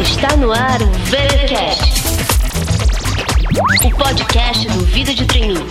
Está no ar o VeraCast, o podcast do Vida de Treininho.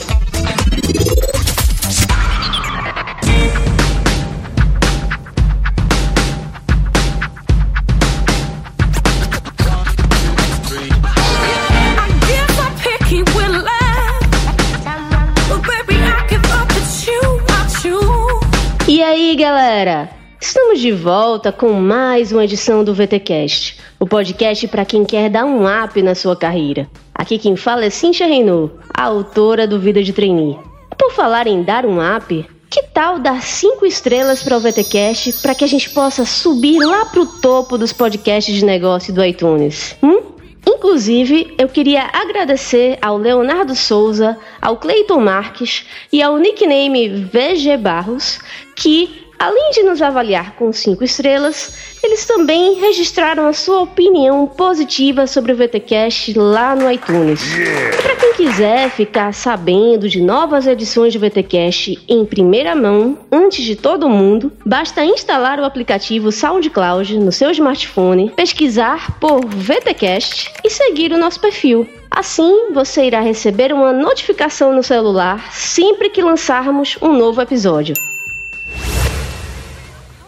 Galera? Estamos de volta com mais uma edição do VTcast, o podcast para quem quer dar um up na sua carreira. Aqui quem fala é Cintia Renault, a autora do Vida de Trainee. Por falar em dar um up, que tal dar cinco estrelas para o VTcast para que a gente possa subir lá pro topo dos podcasts de negócio do iTunes? Hum? Inclusive, eu queria agradecer ao Leonardo Souza, ao Cleiton Marques e ao nickname VG Barros, que, além de nos avaliar com cinco estrelas, eles também registraram a sua opinião positiva sobre o VTcast lá no iTunes. E para quem quiser ficar sabendo de novas edições do VTcast em primeira mão, antes de todo mundo, basta instalar o aplicativo SoundCloud no seu smartphone, pesquisar por VTcast e seguir o nosso perfil. Assim, você irá receber uma notificação no celular sempre que lançarmos um novo episódio.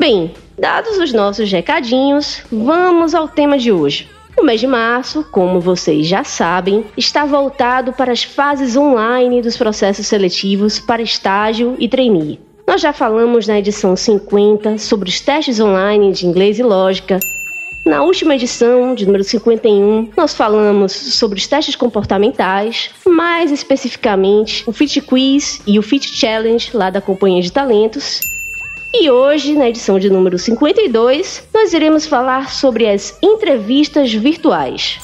Bem, dados os nossos recadinhos, vamos ao tema de hoje. O mês de março, como vocês já sabem, está voltado para as fases online dos processos seletivos para estágio e trainee. Nós já falamos na edição 50 sobre os testes online de inglês e lógica. Na última edição, de número 51, nós falamos sobre os testes comportamentais, mais especificamente o Fit Quiz e o Fit Challenge lá da Companhia de Talentos. E hoje, na edição de número 52, nós iremos falar sobre as entrevistas virtuais.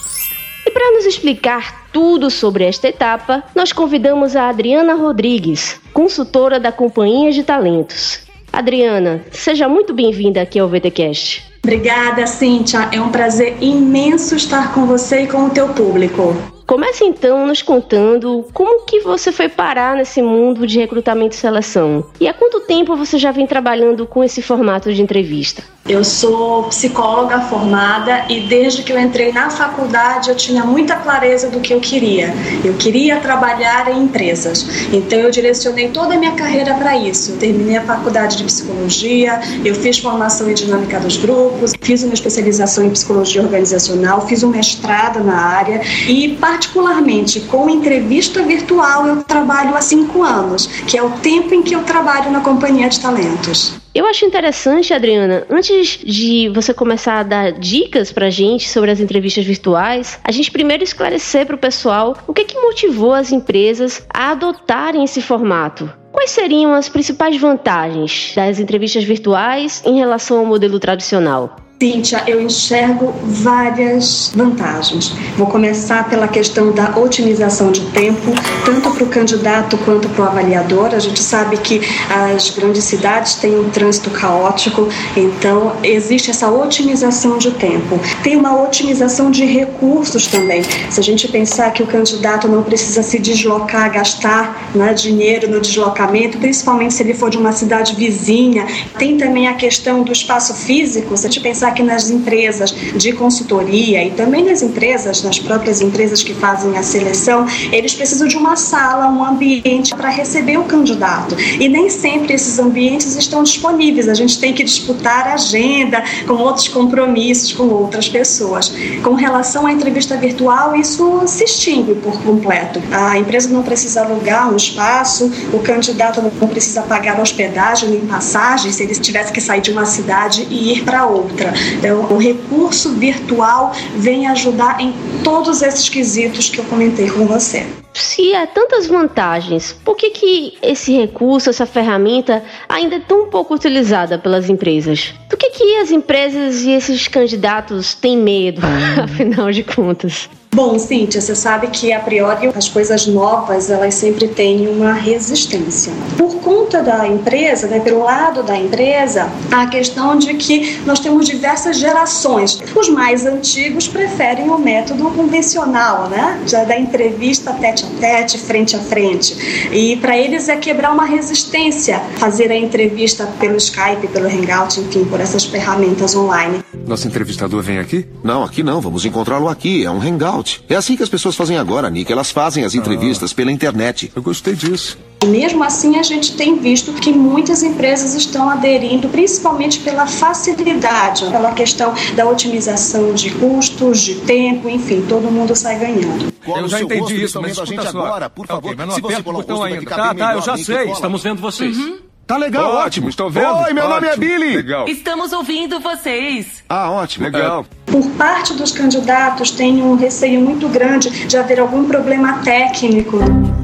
E para nos explicar tudo sobre esta etapa, nós convidamos a Adriana Rodrigues, consultora da Companhia de Talentos. Adriana, seja muito bem-vinda aqui ao VTcast. Obrigada, Cíntia. É um prazer imenso estar com você e com o teu público. Comece então nos contando como que você foi parar nesse mundo de recrutamento e seleção. E há quanto tempo você já vem trabalhando com esse formato de entrevista? Eu sou psicóloga formada e desde que eu entrei na faculdade eu tinha muita clareza do que eu queria. Eu queria trabalhar em empresas. Então eu direcionei toda a minha carreira para isso. Eu terminei a faculdade de psicologia, eu fiz formação em dinâmica dos grupos, fiz uma especialização em psicologia organizacional, fiz um mestrado na área e particularmente com entrevista virtual eu trabalho há cinco anos, que é o tempo em que eu trabalho na companhia de talentos. Eu acho interessante, Adriana, antes de você começar a dar dicas pra gente sobre as entrevistas virtuais, a gente primeiro esclarecer para o pessoal o que, que motivou as empresas a adotarem esse formato. Quais seriam as principais vantagens das entrevistas virtuais em relação ao modelo tradicional? Cíntia, eu enxergo várias vantagens. Vou começar pela questão da otimização de tempo, tanto para o candidato quanto para o avaliador. A gente sabe que as grandes cidades têm um trânsito caótico, então existe essa otimização de tempo. Tem uma otimização de recursos também. Se a gente pensar que o candidato não precisa se deslocar, gastar né, dinheiro no deslocamento, principalmente se ele for de uma cidade vizinha, tem também a questão do espaço físico. Se a gente pensar que nas empresas de consultoria e também nas empresas, nas próprias empresas que fazem a seleção, eles precisam de uma sala, um ambiente para receber o candidato. E nem sempre esses ambientes estão disponíveis. A gente tem que disputar agenda com outros compromissos com outras pessoas. Com relação à entrevista virtual, isso se extingue por completo. A empresa não precisa alugar um espaço, o candidato não precisa pagar hospedagem nem passagem se ele tivesse que sair de uma cidade e ir para outra. Então, o recurso virtual vem ajudar em todos esses quesitos que eu comentei com você. Se há tantas vantagens, por que, que esse recurso, essa ferramenta, ainda é tão pouco utilizada pelas empresas? Do que, que as empresas e esses candidatos têm medo, afinal de contas? Bom, Cíntia, você sabe que a priori as coisas novas elas sempre têm uma resistência. Por conta da empresa, né, pelo lado da empresa, a questão de que nós temos diversas gerações. Os mais antigos preferem o método convencional, né, já da entrevista tete a tete, frente a frente. E para eles é quebrar uma resistência fazer a entrevista pelo Skype, pelo Hangout, enfim, por essas ferramentas online. Nosso entrevistador vem aqui? Não, aqui não. Vamos encontrá-lo aqui. É um hangout. É assim que as pessoas fazem agora, Nick. Elas fazem as entrevistas ah, pela internet. Eu gostei disso. Mesmo assim, a gente tem visto que muitas empresas estão aderindo, principalmente pela facilidade, pela questão da otimização de custos, de tempo, enfim, todo mundo sai ganhando. Eu já entendi isso, mas escuta só. Agora, por favor, okay, mas não aperta o botão ainda. Tá, tá, eu já sei. Estamos vendo vocês. Uhum. Tá legal, ótimo. ótimo. Estou vendo. Oi, meu ótimo. nome é Billy. Legal. Estamos ouvindo vocês. Ah, ótimo. Legal. É. Por parte dos candidatos, tem um receio muito grande de haver algum problema técnico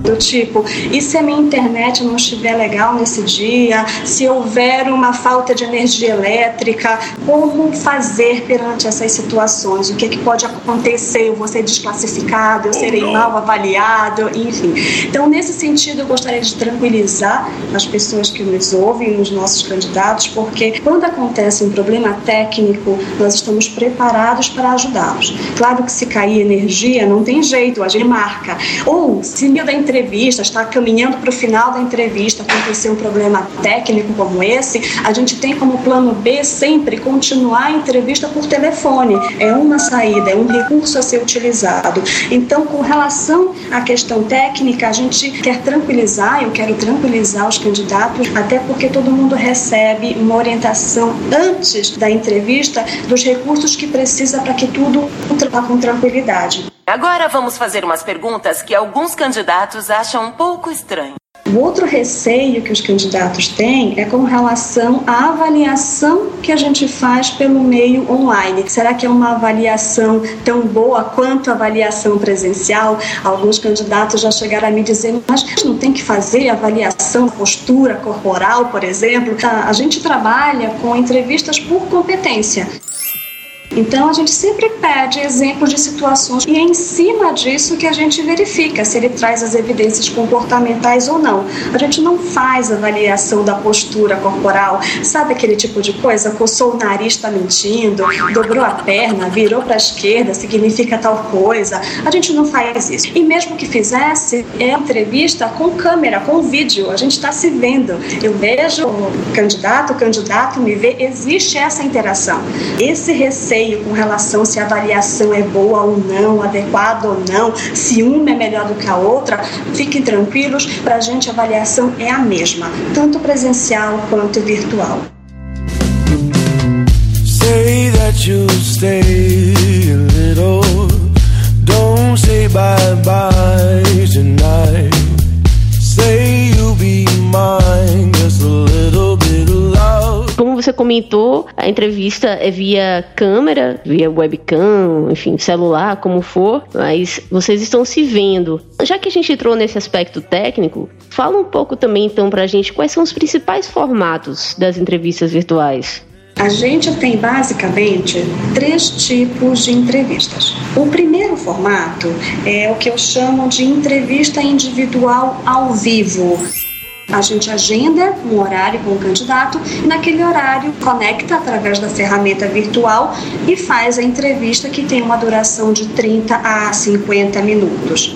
do tipo, e se a minha internet não estiver legal nesse dia, se houver uma falta de energia elétrica, como fazer perante essas situações? O que, é que pode acontecer? Eu vou ser desclassificado, eu serei mal avaliado, enfim. Então, nesse sentido, eu gostaria de tranquilizar as pessoas que nos ouvem, os nossos candidatos, porque quando acontece um problema técnico, nós estamos preparados para ajudá-los. Claro que se cair energia, não tem jeito, a gente marca. Ou, se meio da entrevista, está caminhando para o final da entrevista, acontecer um problema técnico como esse, a gente tem como plano B sempre continuar a entrevista por telefone. É uma saída, é um recurso a ser utilizado. Então, com relação à questão técnica, a gente quer tranquilizar, eu quero tranquilizar os candidatos, até porque todo mundo recebe uma orientação antes da entrevista dos recursos que precisa para que tudo vá com tranquilidade. Agora vamos fazer umas perguntas que alguns candidatos acham um pouco estranho. O outro receio que os candidatos têm é com relação à avaliação que a gente faz pelo meio online. Será que é uma avaliação tão boa quanto a avaliação presencial? Alguns candidatos já chegaram a me dizer, mas não tem que fazer avaliação postura corporal, por exemplo. A gente trabalha com entrevistas por competência. Então a gente sempre pede exemplos de situações e é em cima disso que a gente verifica se ele traz as evidências comportamentais ou não. A gente não faz avaliação da postura corporal, sabe aquele tipo de coisa? Coçou o nariz, está mentindo, dobrou a perna, virou para a esquerda, significa tal coisa. A gente não faz isso. E mesmo que fizesse, é entrevista com câmera, com vídeo, a gente está se vendo. Eu vejo o candidato, o candidato me vê, existe essa interação. Esse receio com relação se a avaliação é boa ou não, adequada ou não, se uma é melhor do que a outra, fiquem tranquilos, para a gente a avaliação é a mesma, tanto presencial quanto virtual. Say that you stay a little, don't say bye bye você comentou, a entrevista é via câmera, via webcam, enfim, celular, como for, mas vocês estão se vendo. Já que a gente entrou nesse aspecto técnico, fala um pouco também então pra gente quais são os principais formatos das entrevistas virtuais. A gente tem basicamente três tipos de entrevistas. O primeiro formato é o que eu chamo de entrevista individual ao vivo. A gente agenda um horário com o candidato e naquele horário conecta através da ferramenta virtual e faz a entrevista que tem uma duração de 30 a 50 minutos.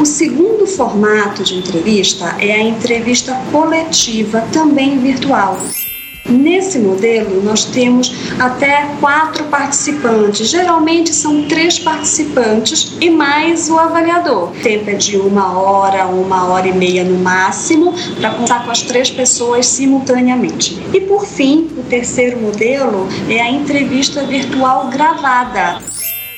O segundo formato de entrevista é a entrevista coletiva, também virtual. Nesse modelo, nós temos até quatro participantes. Geralmente são três participantes e mais o avaliador. O tempo é de uma hora, uma hora e meia no máximo, para contar com as três pessoas simultaneamente. E por fim, o terceiro modelo é a entrevista virtual gravada.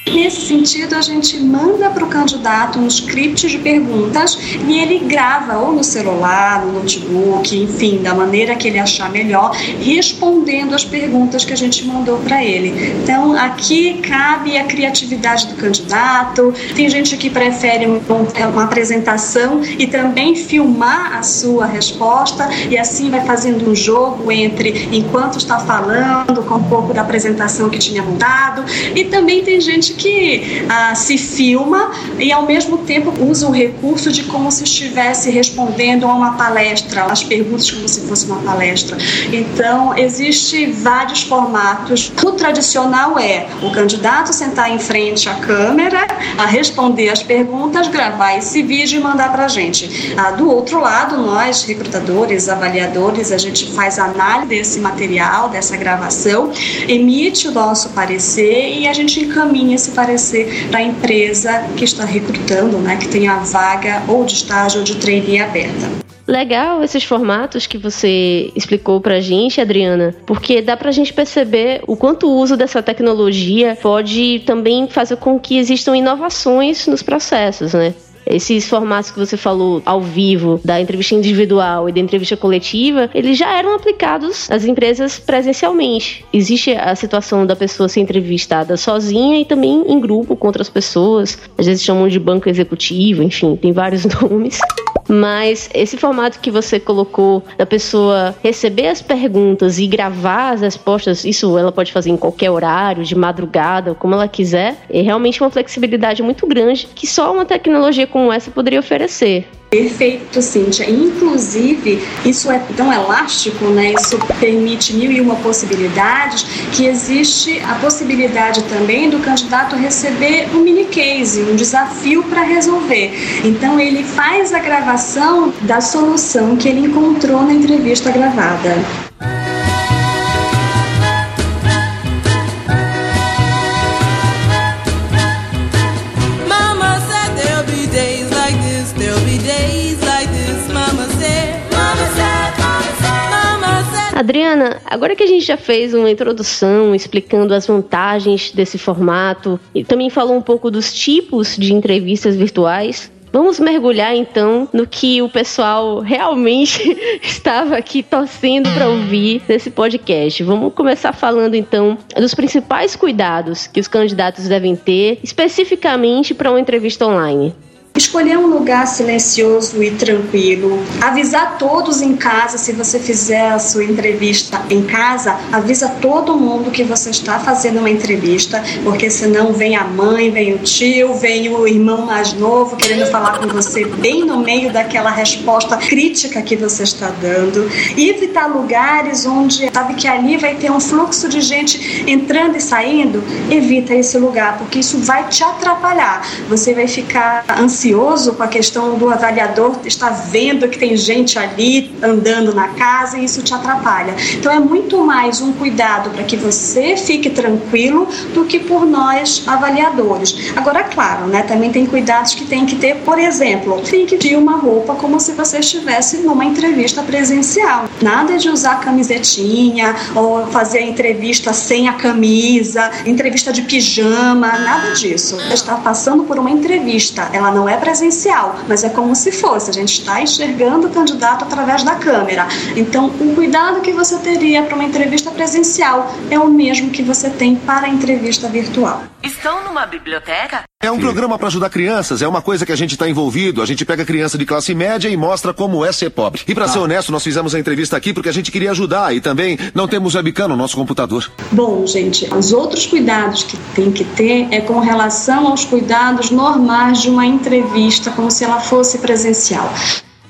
Nesse sentido, a gente manda para o candidato um script de perguntas e ele grava ou no celular, no notebook, enfim, da maneira que ele achar melhor, respondendo as perguntas que a gente mandou para ele. Então, aqui cabe a criatividade do candidato. Tem gente que prefere uma apresentação e também filmar a sua resposta e assim vai fazendo um jogo entre enquanto está falando, com um pouco da apresentação que tinha mandado. E também tem gente gente que ah, se filma e ao mesmo tempo usa o recurso de como se estivesse respondendo a uma palestra, as perguntas como se fosse uma palestra. Então, existe vários formatos. O tradicional é o candidato sentar em frente à câmera, a responder as perguntas, gravar esse vídeo e mandar para a gente. Ah, do outro lado, nós, recrutadores, avaliadores, a gente faz análise desse material, dessa gravação, emite o nosso parecer e a gente encaminha esse parecer para a empresa que está recrutando, né, que tem a vaga ou de estágio ou de trainee aberta. Legal esses formatos que você explicou pra gente, Adriana, porque dá pra gente perceber o quanto o uso dessa tecnologia pode também fazer com que existam inovações nos processos, né? Esses formatos que você falou ao vivo, da entrevista individual e da entrevista coletiva, eles já eram aplicados às empresas presencialmente. Existe a situação da pessoa ser entrevistada sozinha e também em grupo com outras pessoas. Às vezes chamam de banco executivo, enfim, tem vários nomes. Mas esse formato que você colocou da pessoa receber as perguntas e gravar as respostas, isso ela pode fazer em qualquer horário, de madrugada, como ela quiser, é realmente uma flexibilidade muito grande que só uma tecnologia como essa poderia oferecer. Perfeito, Cíntia. Inclusive, isso é tão elástico, né? Isso permite mil e uma possibilidades, que existe a possibilidade também do candidato receber um mini case, um desafio para resolver. Então, ele faz a gravação da solução que ele encontrou na entrevista gravada. Adriana, agora que a gente já fez uma introdução explicando as vantagens desse formato e também falou um pouco dos tipos de entrevistas virtuais, Vamos mergulhar então no que o pessoal realmente estava aqui torcendo para ouvir nesse podcast. Vamos começar falando então dos principais cuidados que os candidatos devem ter, especificamente para uma entrevista online. Escolher um lugar silencioso e tranquilo. Avisar todos em casa, se você fizer a sua entrevista em casa, avisa todo mundo que você está fazendo uma entrevista, porque senão vem a mãe, vem o tio, vem o irmão mais novo querendo falar com você bem no meio daquela resposta crítica que você está dando. E evitar lugares onde sabe que ali vai ter um fluxo de gente entrando e saindo. Evita esse lugar, porque isso vai te atrapalhar. Você vai ficar ansioso ansioso com a questão do avaliador estar vendo que tem gente ali andando na casa e isso te atrapalha. Então é muito mais um cuidado para que você fique tranquilo do que por nós avaliadores. Agora, claro, né, também tem cuidados que tem que ter, por exemplo, tem que ter uma roupa como se você estivesse numa entrevista presencial. Nada de usar camisetinha ou fazer a entrevista sem a camisa, entrevista de pijama, nada disso. Está passando por uma entrevista, ela não é é presencial, mas é como se fosse. A gente está enxergando o candidato através da câmera. Então, o cuidado que você teria para uma entrevista presencial é o mesmo que você tem para a entrevista virtual. Estão numa biblioteca? É um programa para ajudar crianças, é uma coisa que a gente está envolvido. A gente pega criança de classe média e mostra como é ser pobre. E para ah. ser honesto, nós fizemos a entrevista aqui porque a gente queria ajudar e também não temos webcam no nosso computador. Bom, gente, os outros cuidados que tem que ter é com relação aos cuidados normais de uma entrevista, como se ela fosse presencial.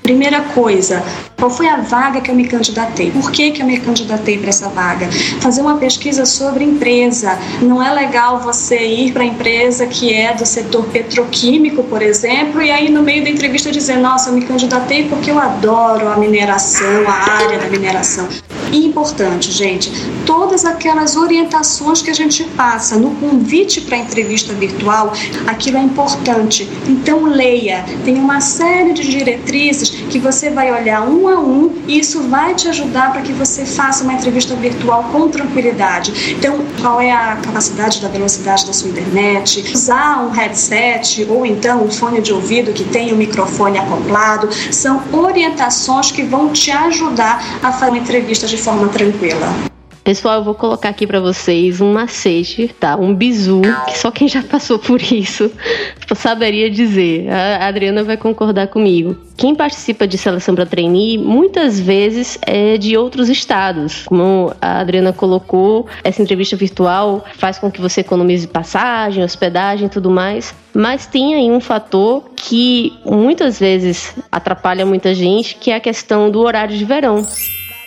Primeira coisa, qual foi a vaga que eu me candidatei? Por que, que eu me candidatei para essa vaga? Fazer uma pesquisa sobre empresa. Não é legal você ir para a empresa que é do setor petroquímico, por exemplo, e aí no meio da entrevista dizer: Nossa, eu me candidatei porque eu adoro a mineração, a área da mineração. Importante, gente, todas aquelas orientações que a gente passa no convite para a entrevista virtual, aquilo é importante. Então, leia. Tem uma série de diretrizes que você vai olhar um a um e isso vai te ajudar para que você faça uma entrevista virtual com tranquilidade. Então, qual é a capacidade da velocidade da sua internet? Usar um headset ou então um fone de ouvido que tem o um microfone acoplado são orientações que vão te ajudar a fazer uma entrevista de forma tranquila. Pessoal, eu vou colocar aqui para vocês um macete, tá? Um bizu, que só quem já passou por isso saberia dizer. A Adriana vai concordar comigo. Quem participa de seleção para trainee muitas vezes é de outros estados. Como a Adriana colocou, essa entrevista virtual faz com que você economize passagem, hospedagem e tudo mais. Mas tem aí um fator que muitas vezes atrapalha muita gente, que é a questão do horário de verão.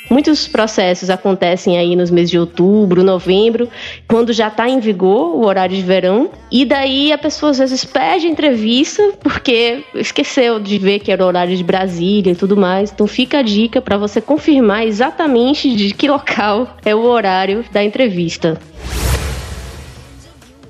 Muitos processos acontecem aí nos meses de outubro, novembro, quando já está em vigor o horário de verão, e daí a pessoa às vezes pede entrevista porque esqueceu de ver que era o horário de Brasília e tudo mais. Então fica a dica para você confirmar exatamente de que local é o horário da entrevista.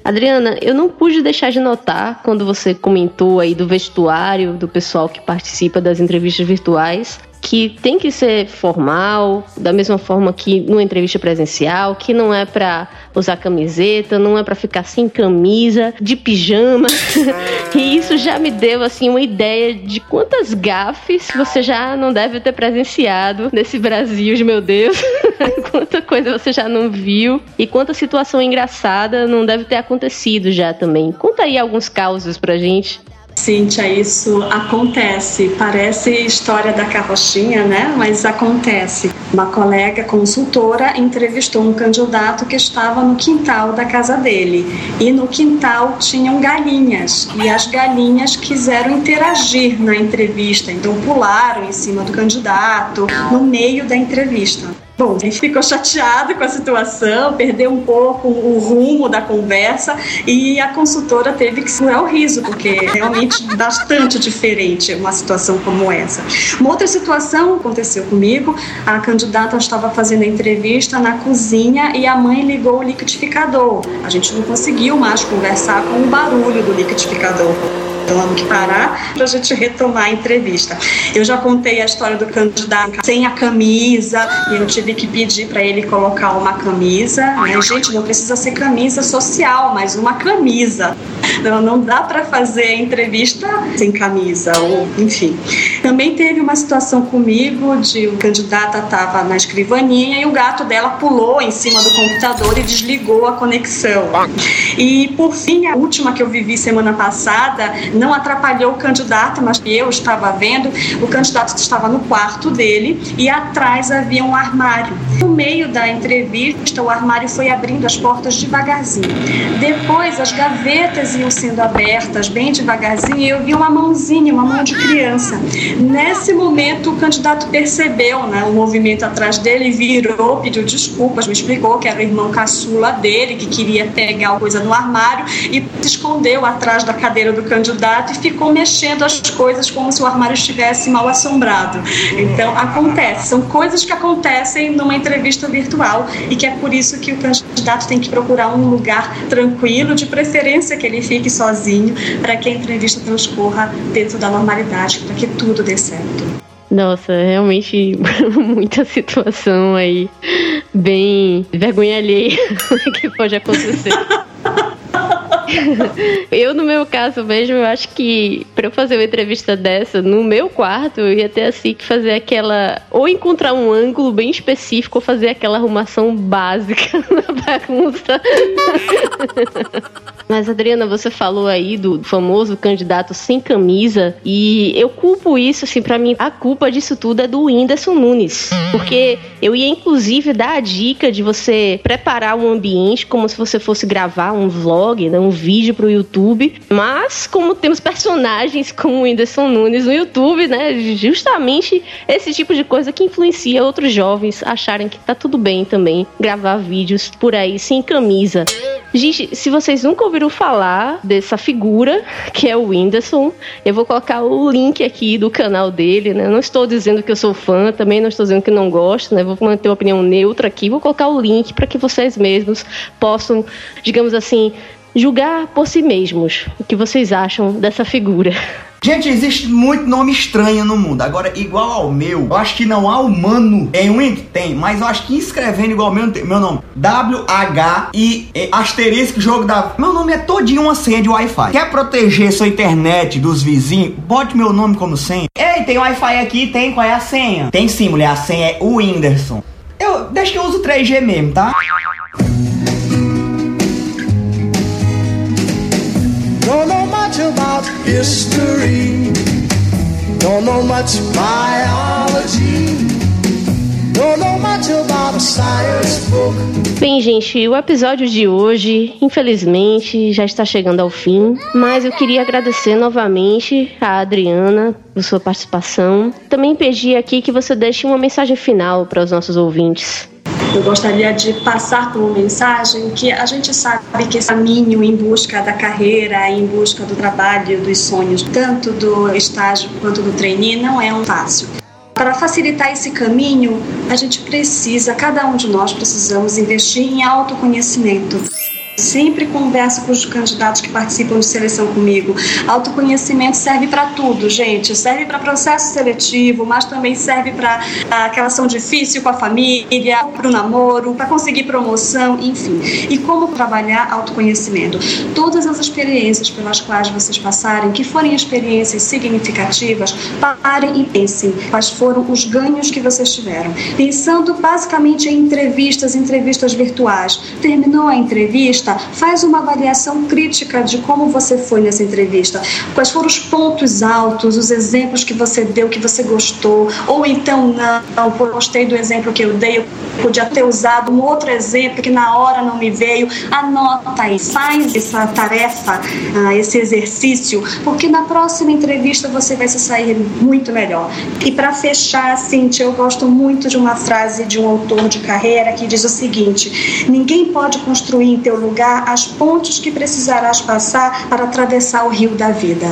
Adriana, eu não pude deixar de notar quando você comentou aí do vestuário do pessoal que participa das entrevistas virtuais que tem que ser formal, da mesma forma que numa entrevista presencial, que não é para usar camiseta, não é para ficar sem camisa, de pijama. e isso já me deu assim uma ideia de quantas gafes você já não deve ter presenciado nesse Brasil, de meu Deus. quanta coisa você já não viu e quanta situação engraçada não deve ter acontecido já também. Conta aí alguns causos pra gente. Cíntia, isso acontece. Parece história da carrochinha, né? Mas acontece. Uma colega consultora entrevistou um candidato que estava no quintal da casa dele. E no quintal tinham galinhas. E as galinhas quiseram interagir na entrevista. Então pularam em cima do candidato no meio da entrevista. Bom, a gente ficou chateado com a situação, perdeu um pouco o rumo da conversa e a consultora teve que segurar o riso, porque é realmente bastante diferente uma situação como essa. Uma outra situação aconteceu comigo, a candidata estava fazendo a entrevista na cozinha e a mãe ligou o liquidificador. A gente não conseguiu mais conversar com o barulho do liquidificador então que parar para a gente retomar a entrevista. Eu já contei a história do candidato sem a camisa e eu tive que pedir para ele colocar uma camisa. Né? Gente, não precisa ser camisa social, mas uma camisa. Não, não dá para fazer entrevista sem camisa, ou enfim. Também teve uma situação comigo de o candidata estava na escrivaninha e o gato dela pulou em cima do computador e desligou a conexão. E por fim, a última que eu vivi semana passada, não atrapalhou o candidato, mas eu estava vendo, o candidato estava no quarto dele e atrás havia um armário. No meio da entrevista, o armário foi abrindo as portas devagarzinho. Depois, as gavetas iam sendo abertas bem devagarzinho e eu vi uma mãozinha, uma mão de criança. Nesse momento, o candidato percebeu né, o movimento atrás dele, virou, pediu desculpas, me explicou que era o irmão caçula dele, que queria pegar a coisa no armário e se escondeu atrás da cadeira do candidato e ficou mexendo as coisas como se o armário estivesse mal assombrado. Então, acontece, são coisas que acontecem numa entrevista virtual e que é por isso que o candidato tem que procurar um lugar tranquilo, de preferência que ele fique sozinho, para que a entrevista transcorra dentro da normalidade, para que tudo dê certo. Nossa, realmente muita situação aí bem vergonha alheia que pode acontecer. eu, no meu caso mesmo, eu acho que para eu fazer uma entrevista dessa no meu quarto, eu ia ter assim que fazer aquela. Ou encontrar um ângulo bem específico, ou fazer aquela arrumação básica na bagunça. Mas, Adriana, você falou aí do famoso candidato sem camisa, e eu culpo isso, assim, para mim, a culpa disso tudo é do Whindersson Nunes. Porque eu ia, inclusive, dar a dica de você preparar um ambiente como se você fosse gravar um vlog, né, um vídeo pro YouTube. Mas, como temos personagens como o Whindersson Nunes no YouTube, né, justamente esse tipo de coisa que influencia outros jovens acharem que tá tudo bem também gravar vídeos por aí sem camisa. Gente, se vocês nunca ouviram falar dessa figura, que é o Whindersson, eu vou colocar o link aqui do canal dele, né? Não estou dizendo que eu sou fã, também não estou dizendo que não gosto, né? Vou manter uma opinião neutra aqui, vou colocar o link para que vocês mesmos possam, digamos assim, julgar por si mesmos o que vocês acham dessa figura. Gente, existe muito nome estranho no mundo. Agora, igual ao meu, eu acho que não há humano em um tem, mas eu acho que escrevendo igual ao meu, meu nome, W-H e asterisco jogo da. Meu nome é todinho uma senha de Wi-Fi. Quer proteger sua internet dos vizinhos? Bote meu nome como senha. Ei, tem Wi-Fi aqui, tem qual é a senha? Tem sim, mulher, a senha é o Whindersson. Eu, deixa que eu uso 3G mesmo, tá? Don't know much about history. Don't know much biology. Bem, gente, o episódio de hoje, infelizmente, já está chegando ao fim, mas eu queria agradecer novamente a Adriana por sua participação. Também pedi aqui que você deixe uma mensagem final para os nossos ouvintes. Eu gostaria de passar uma mensagem que a gente sabe que esse caminho em busca da carreira, em busca do trabalho, dos sonhos, tanto do estágio quanto do trainee, não é um fácil. Para facilitar esse caminho, a gente precisa, cada um de nós precisamos investir em autoconhecimento. Sempre converso com os candidatos que participam de seleção comigo. Autoconhecimento serve para tudo, gente. Serve para processo seletivo, mas também serve para aquela ação difícil com a família, para o namoro, para conseguir promoção, enfim. E como trabalhar autoconhecimento? Todas as experiências pelas quais vocês passarem, que forem experiências significativas, parem e pensem quais foram os ganhos que vocês tiveram. Pensando basicamente em entrevistas, entrevistas virtuais. Terminou a entrevista? Entrevista, faz uma avaliação crítica de como você foi nessa entrevista. Quais foram os pontos altos, os exemplos que você deu que você gostou, ou então não, gostei do exemplo que eu dei, eu podia ter usado um outro exemplo que na hora não me veio. Anota aí, faz essa tarefa, ah, esse exercício, porque na próxima entrevista você vai se sair muito melhor. E para fechar, Cintia, eu gosto muito de uma frase de um autor de carreira que diz o seguinte: ninguém pode construir em teu lugar as pontes que precisarás passar para atravessar o rio da vida.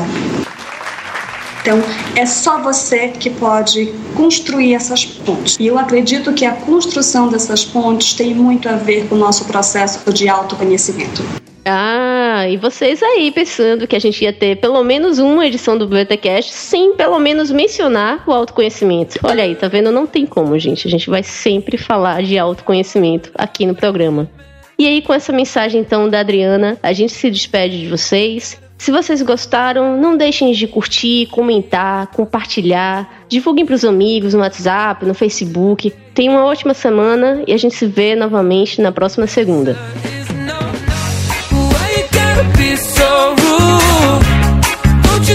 Então, é só você que pode construir essas pontes. E eu acredito que a construção dessas pontes tem muito a ver com o nosso processo de autoconhecimento. Ah, e vocês aí pensando que a gente ia ter pelo menos uma edição do BTcast sem pelo menos mencionar o autoconhecimento. Olha aí, tá vendo? Não tem como, gente. A gente vai sempre falar de autoconhecimento aqui no programa. E aí, com essa mensagem então da Adriana, a gente se despede de vocês. Se vocês gostaram, não deixem de curtir, comentar, compartilhar, divulguem para os amigos no WhatsApp, no Facebook. Tenham uma ótima semana e a gente se vê novamente na próxima segunda. Você